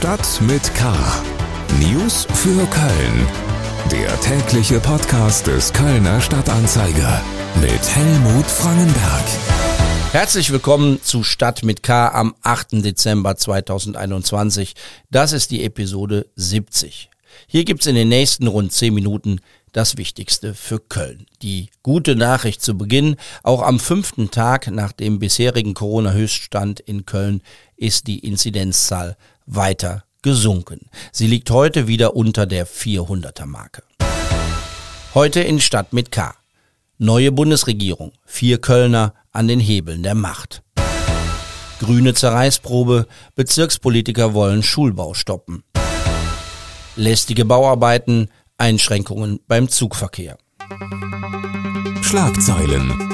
Stadt mit K. News für Köln. Der tägliche Podcast des Kölner Stadtanzeiger mit Helmut Frangenberg. Herzlich willkommen zu Stadt mit K am 8. Dezember 2021. Das ist die Episode 70. Hier gibt's in den nächsten rund 10 Minuten das Wichtigste für Köln. Die gute Nachricht zu Beginn, auch am fünften Tag nach dem bisherigen Corona-Höchststand in Köln ist die Inzidenzzahl weiter gesunken. Sie liegt heute wieder unter der 400er Marke. Heute in Stadt mit K. Neue Bundesregierung. Vier Kölner an den Hebeln der Macht. Grüne Zerreißprobe. Bezirkspolitiker wollen Schulbau stoppen. Lästige Bauarbeiten. Einschränkungen beim Zugverkehr. Schlagzeilen.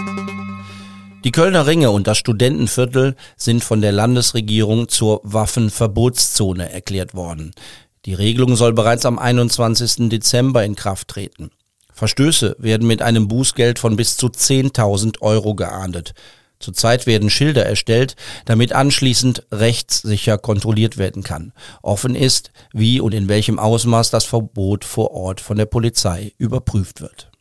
Die Kölner Ringe und das Studentenviertel sind von der Landesregierung zur Waffenverbotszone erklärt worden. Die Regelung soll bereits am 21. Dezember in Kraft treten. Verstöße werden mit einem Bußgeld von bis zu 10.000 Euro geahndet. Zurzeit werden Schilder erstellt, damit anschließend rechtssicher kontrolliert werden kann. Offen ist, wie und in welchem Ausmaß das Verbot vor Ort von der Polizei überprüft wird.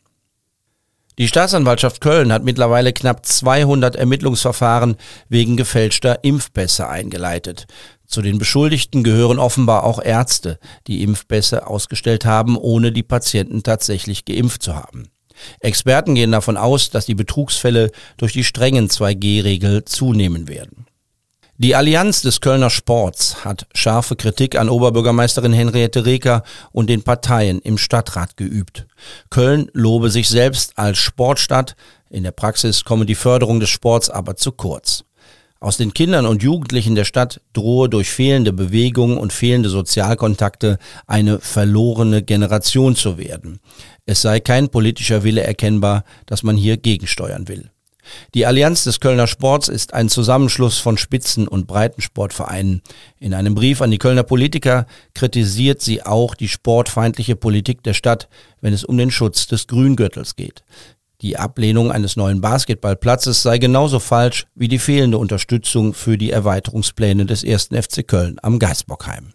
Die Staatsanwaltschaft Köln hat mittlerweile knapp 200 Ermittlungsverfahren wegen gefälschter Impfpässe eingeleitet. Zu den Beschuldigten gehören offenbar auch Ärzte, die Impfpässe ausgestellt haben, ohne die Patienten tatsächlich geimpft zu haben. Experten gehen davon aus, dass die Betrugsfälle durch die strengen 2G-Regel zunehmen werden. Die Allianz des Kölner Sports hat scharfe Kritik an Oberbürgermeisterin Henriette Reker und den Parteien im Stadtrat geübt. Köln lobe sich selbst als Sportstadt, in der Praxis komme die Förderung des Sports aber zu kurz. Aus den Kindern und Jugendlichen der Stadt drohe durch fehlende Bewegung und fehlende Sozialkontakte eine verlorene Generation zu werden. Es sei kein politischer Wille erkennbar, dass man hier gegensteuern will. Die Allianz des Kölner Sports ist ein Zusammenschluss von Spitzen- und Breitensportvereinen. In einem Brief an die Kölner Politiker kritisiert sie auch die sportfeindliche Politik der Stadt, wenn es um den Schutz des Grüngürtels geht. Die Ablehnung eines neuen Basketballplatzes sei genauso falsch wie die fehlende Unterstützung für die Erweiterungspläne des ersten FC Köln am Geisbockheim.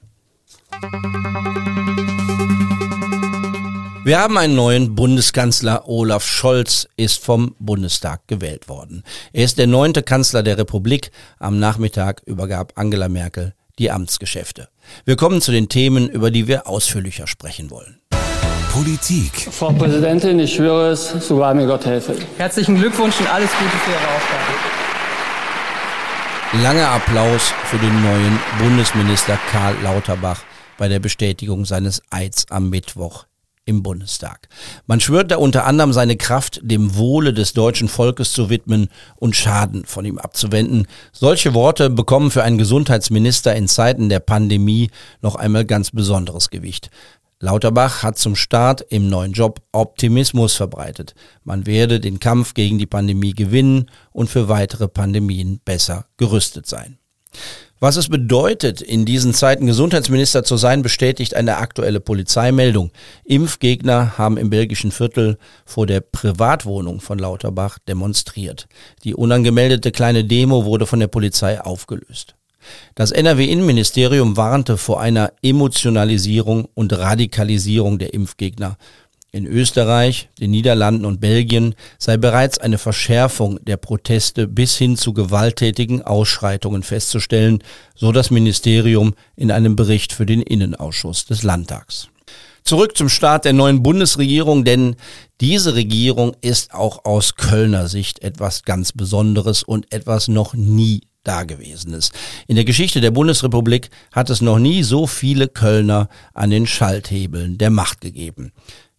Wir haben einen neuen Bundeskanzler. Olaf Scholz ist vom Bundestag gewählt worden. Er ist der neunte Kanzler der Republik. Am Nachmittag übergab Angela Merkel die Amtsgeschäfte. Wir kommen zu den Themen, über die wir ausführlicher sprechen wollen. Politik. Frau Präsidentin, ich schwöre es, so wahr mir Gott helfe. Herzlichen Glückwunsch und alles Gute für Ihre Aufgabe. Langer Applaus für den neuen Bundesminister Karl Lauterbach bei der Bestätigung seines Eids am Mittwoch im Bundestag. Man schwört da unter anderem seine Kraft dem Wohle des deutschen Volkes zu widmen und Schaden von ihm abzuwenden. Solche Worte bekommen für einen Gesundheitsminister in Zeiten der Pandemie noch einmal ganz besonderes Gewicht. Lauterbach hat zum Start im neuen Job Optimismus verbreitet. Man werde den Kampf gegen die Pandemie gewinnen und für weitere Pandemien besser gerüstet sein. Was es bedeutet, in diesen Zeiten Gesundheitsminister zu sein, bestätigt eine aktuelle Polizeimeldung. Impfgegner haben im belgischen Viertel vor der Privatwohnung von Lauterbach demonstriert. Die unangemeldete kleine Demo wurde von der Polizei aufgelöst. Das NRW-Innenministerium warnte vor einer Emotionalisierung und Radikalisierung der Impfgegner. In Österreich, den Niederlanden und Belgien sei bereits eine Verschärfung der Proteste bis hin zu gewalttätigen Ausschreitungen festzustellen, so das Ministerium in einem Bericht für den Innenausschuss des Landtags. Zurück zum Start der neuen Bundesregierung, denn diese Regierung ist auch aus Kölner Sicht etwas ganz Besonderes und etwas noch nie Dagewesenes. In der Geschichte der Bundesrepublik hat es noch nie so viele Kölner an den Schalthebeln der Macht gegeben.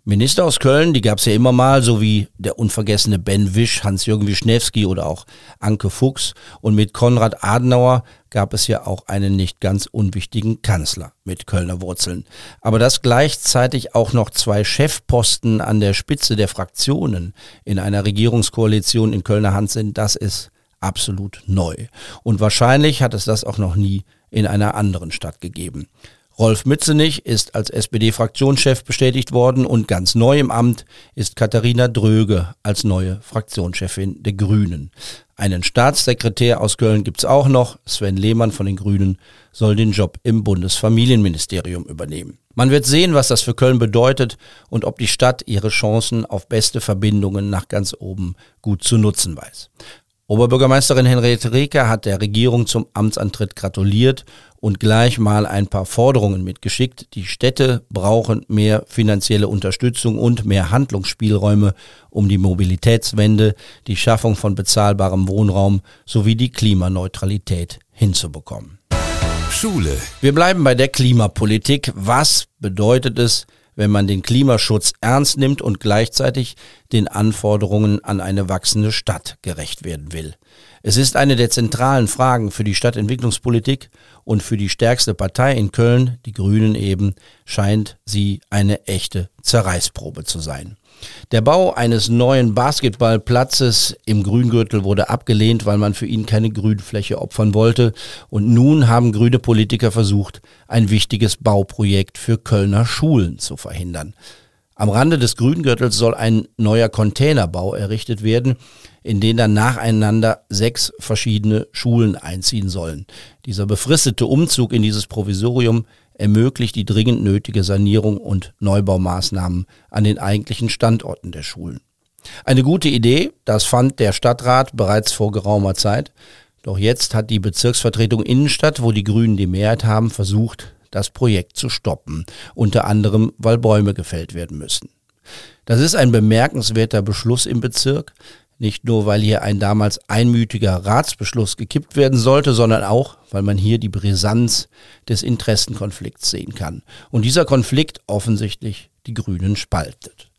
Minister aus Köln, die gab es ja immer mal, so wie der unvergessene Ben Wisch, Hans-Jürgen Wischnewski oder auch Anke Fuchs. Und mit Konrad Adenauer gab es ja auch einen nicht ganz unwichtigen Kanzler mit Kölner Wurzeln. Aber dass gleichzeitig auch noch zwei Chefposten an der Spitze der Fraktionen in einer Regierungskoalition in Kölner Hand sind, das ist absolut neu. Und wahrscheinlich hat es das auch noch nie in einer anderen Stadt gegeben. Rolf Mützenich ist als SPD-Fraktionschef bestätigt worden und ganz neu im Amt ist Katharina Dröge als neue Fraktionschefin der Grünen. Einen Staatssekretär aus Köln gibt's auch noch. Sven Lehmann von den Grünen soll den Job im Bundesfamilienministerium übernehmen. Man wird sehen, was das für Köln bedeutet und ob die Stadt ihre Chancen auf beste Verbindungen nach ganz oben gut zu nutzen weiß. Oberbürgermeisterin Henriette Reker hat der Regierung zum Amtsantritt gratuliert und gleich mal ein paar Forderungen mitgeschickt. Die Städte brauchen mehr finanzielle Unterstützung und mehr Handlungsspielräume, um die Mobilitätswende, die Schaffung von bezahlbarem Wohnraum sowie die Klimaneutralität hinzubekommen. Schule. Wir bleiben bei der Klimapolitik. Was bedeutet es, wenn man den Klimaschutz ernst nimmt und gleichzeitig den Anforderungen an eine wachsende Stadt gerecht werden will? Es ist eine der zentralen Fragen für die Stadtentwicklungspolitik und für die stärkste Partei in Köln, die Grünen eben, scheint sie eine echte Zerreißprobe zu sein. Der Bau eines neuen Basketballplatzes im Grüngürtel wurde abgelehnt, weil man für ihn keine Grünfläche opfern wollte. Und nun haben grüne Politiker versucht, ein wichtiges Bauprojekt für Kölner Schulen zu verhindern. Am Rande des Grüngürtels soll ein neuer Containerbau errichtet werden, in den dann nacheinander sechs verschiedene Schulen einziehen sollen. Dieser befristete Umzug in dieses Provisorium ermöglicht die dringend nötige Sanierung und Neubaumaßnahmen an den eigentlichen Standorten der Schulen. Eine gute Idee, das fand der Stadtrat bereits vor geraumer Zeit. Doch jetzt hat die Bezirksvertretung Innenstadt, wo die Grünen die Mehrheit haben, versucht, das Projekt zu stoppen, unter anderem weil Bäume gefällt werden müssen. Das ist ein bemerkenswerter Beschluss im Bezirk, nicht nur, weil hier ein damals einmütiger Ratsbeschluss gekippt werden sollte, sondern auch, weil man hier die Brisanz des Interessenkonflikts sehen kann. Und dieser Konflikt offensichtlich die Grünen spaltet.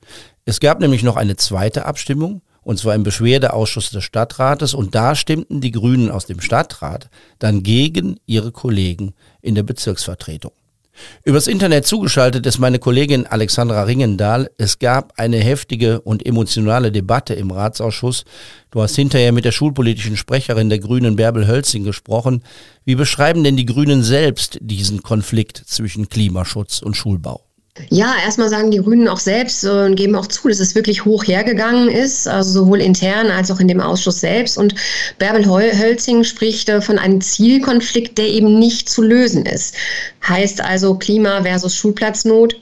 Es gab nämlich noch eine zweite Abstimmung, und zwar im Beschwerdeausschuss des Stadtrates, und da stimmten die Grünen aus dem Stadtrat dann gegen ihre Kollegen in der Bezirksvertretung. Übers Internet zugeschaltet ist meine Kollegin Alexandra Ringendahl. Es gab eine heftige und emotionale Debatte im Ratsausschuss. Du hast hinterher mit der schulpolitischen Sprecherin der Grünen Bärbel Hölzing gesprochen. Wie beschreiben denn die Grünen selbst diesen Konflikt zwischen Klimaschutz und Schulbau? Ja, erstmal sagen die Grünen auch selbst und geben auch zu, dass es wirklich hoch hergegangen ist, also sowohl intern als auch in dem Ausschuss selbst. Und Bärbel Hölzing spricht äh, von einem Zielkonflikt, der eben nicht zu lösen ist. Heißt also Klima versus Schulplatznot.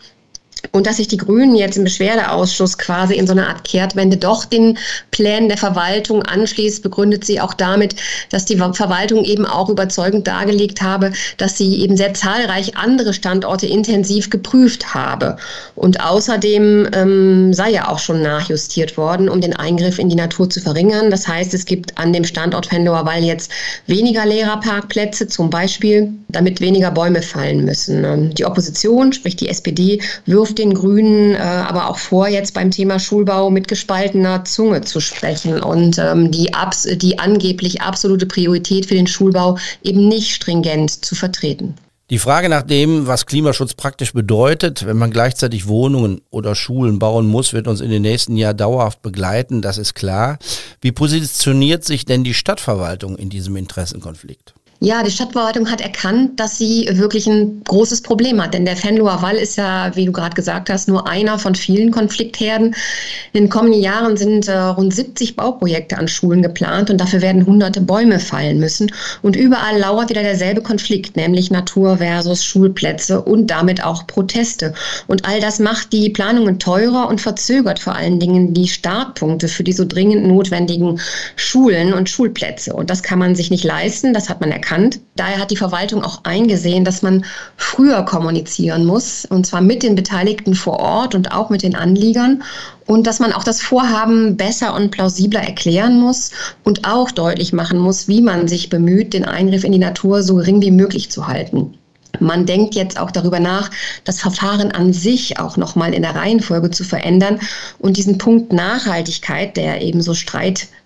Und dass sich die Grünen jetzt im Beschwerdeausschuss quasi in so einer Art Kehrtwende doch den Plänen der Verwaltung anschließt, begründet sie auch damit, dass die Verwaltung eben auch überzeugend dargelegt habe, dass sie eben sehr zahlreich andere Standorte intensiv geprüft habe. Und außerdem ähm, sei ja auch schon nachjustiert worden, um den Eingriff in die Natur zu verringern. Das heißt, es gibt an dem Standort Venloer Wall jetzt weniger Lehrerparkplätze zum Beispiel, damit weniger Bäume fallen müssen. Ähm, die Opposition, sprich die SPD, wirft den Grünen äh, aber auch vor, jetzt beim Thema Schulbau mit gespaltener Zunge zu sprechen und ähm, die, abs die angeblich absolute Priorität für den Schulbau eben nicht stringent zu vertreten. Die Frage nach dem, was Klimaschutz praktisch bedeutet, wenn man gleichzeitig Wohnungen oder Schulen bauen muss, wird uns in den nächsten Jahren dauerhaft begleiten, das ist klar. Wie positioniert sich denn die Stadtverwaltung in diesem Interessenkonflikt? Ja, die Stadtverwaltung hat erkannt, dass sie wirklich ein großes Problem hat. Denn der Fenloer Wall ist ja, wie du gerade gesagt hast, nur einer von vielen Konfliktherden. In den kommenden Jahren sind äh, rund 70 Bauprojekte an Schulen geplant und dafür werden hunderte Bäume fallen müssen. Und überall lauert wieder derselbe Konflikt, nämlich Natur versus Schulplätze und damit auch Proteste. Und all das macht die Planungen teurer und verzögert vor allen Dingen die Startpunkte für die so dringend notwendigen Schulen und Schulplätze. Und das kann man sich nicht leisten, das hat man erkannt erkannt. Daher hat die Verwaltung auch eingesehen, dass man früher kommunizieren muss, und zwar mit den Beteiligten vor Ort und auch mit den Anliegern. Und dass man auch das Vorhaben besser und plausibler erklären muss und auch deutlich machen muss, wie man sich bemüht, den Eingriff in die Natur so gering wie möglich zu halten. Man denkt jetzt auch darüber nach, das Verfahren an sich auch nochmal in der Reihenfolge zu verändern und diesen Punkt Nachhaltigkeit, der eben so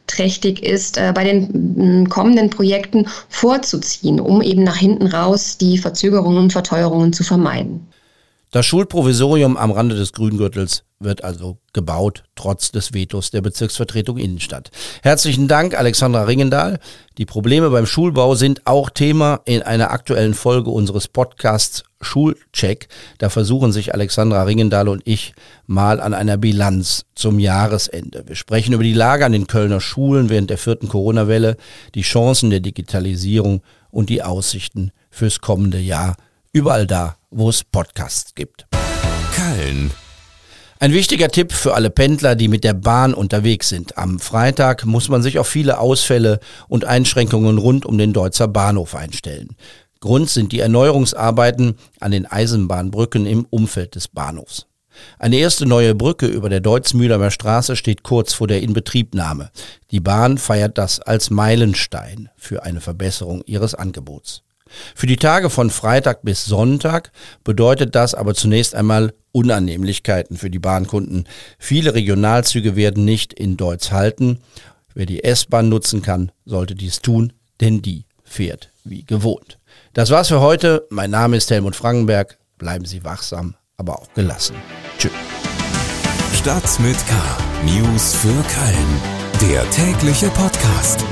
streitträchtig ist, äh, bei den mm, kommenden Projekten vorzuziehen, um eben nach hinten raus die Verzögerungen und Verteuerungen zu vermeiden. Das Schulprovisorium am Rande des Grüngürtels wird also gebaut, trotz des Vetos der Bezirksvertretung Innenstadt. Herzlichen Dank, Alexandra Ringendahl. Die Probleme beim Schulbau sind auch Thema in einer aktuellen Folge unseres Podcasts Schulcheck. Da versuchen sich Alexandra Ringendahl und ich mal an einer Bilanz zum Jahresende. Wir sprechen über die Lage an den Kölner Schulen während der vierten Corona-Welle, die Chancen der Digitalisierung und die Aussichten fürs kommende Jahr. Überall da, wo es Podcasts gibt. Köln. Ein wichtiger Tipp für alle Pendler, die mit der Bahn unterwegs sind. Am Freitag muss man sich auf viele Ausfälle und Einschränkungen rund um den Deutzer Bahnhof einstellen. Grund sind die Erneuerungsarbeiten an den Eisenbahnbrücken im Umfeld des Bahnhofs. Eine erste neue Brücke über der Deutzmühlemer Straße steht kurz vor der Inbetriebnahme. Die Bahn feiert das als Meilenstein für eine Verbesserung ihres Angebots. Für die Tage von Freitag bis Sonntag bedeutet das aber zunächst einmal Unannehmlichkeiten für die Bahnkunden. Viele Regionalzüge werden nicht in Deutsch halten. Wer die S-Bahn nutzen kann, sollte dies tun, denn die fährt wie gewohnt. Das war's für heute. Mein Name ist Helmut Frankenberg. Bleiben Sie wachsam, aber auch gelassen. Tschüss. Stadt mit K. News für Köln. Der tägliche Podcast.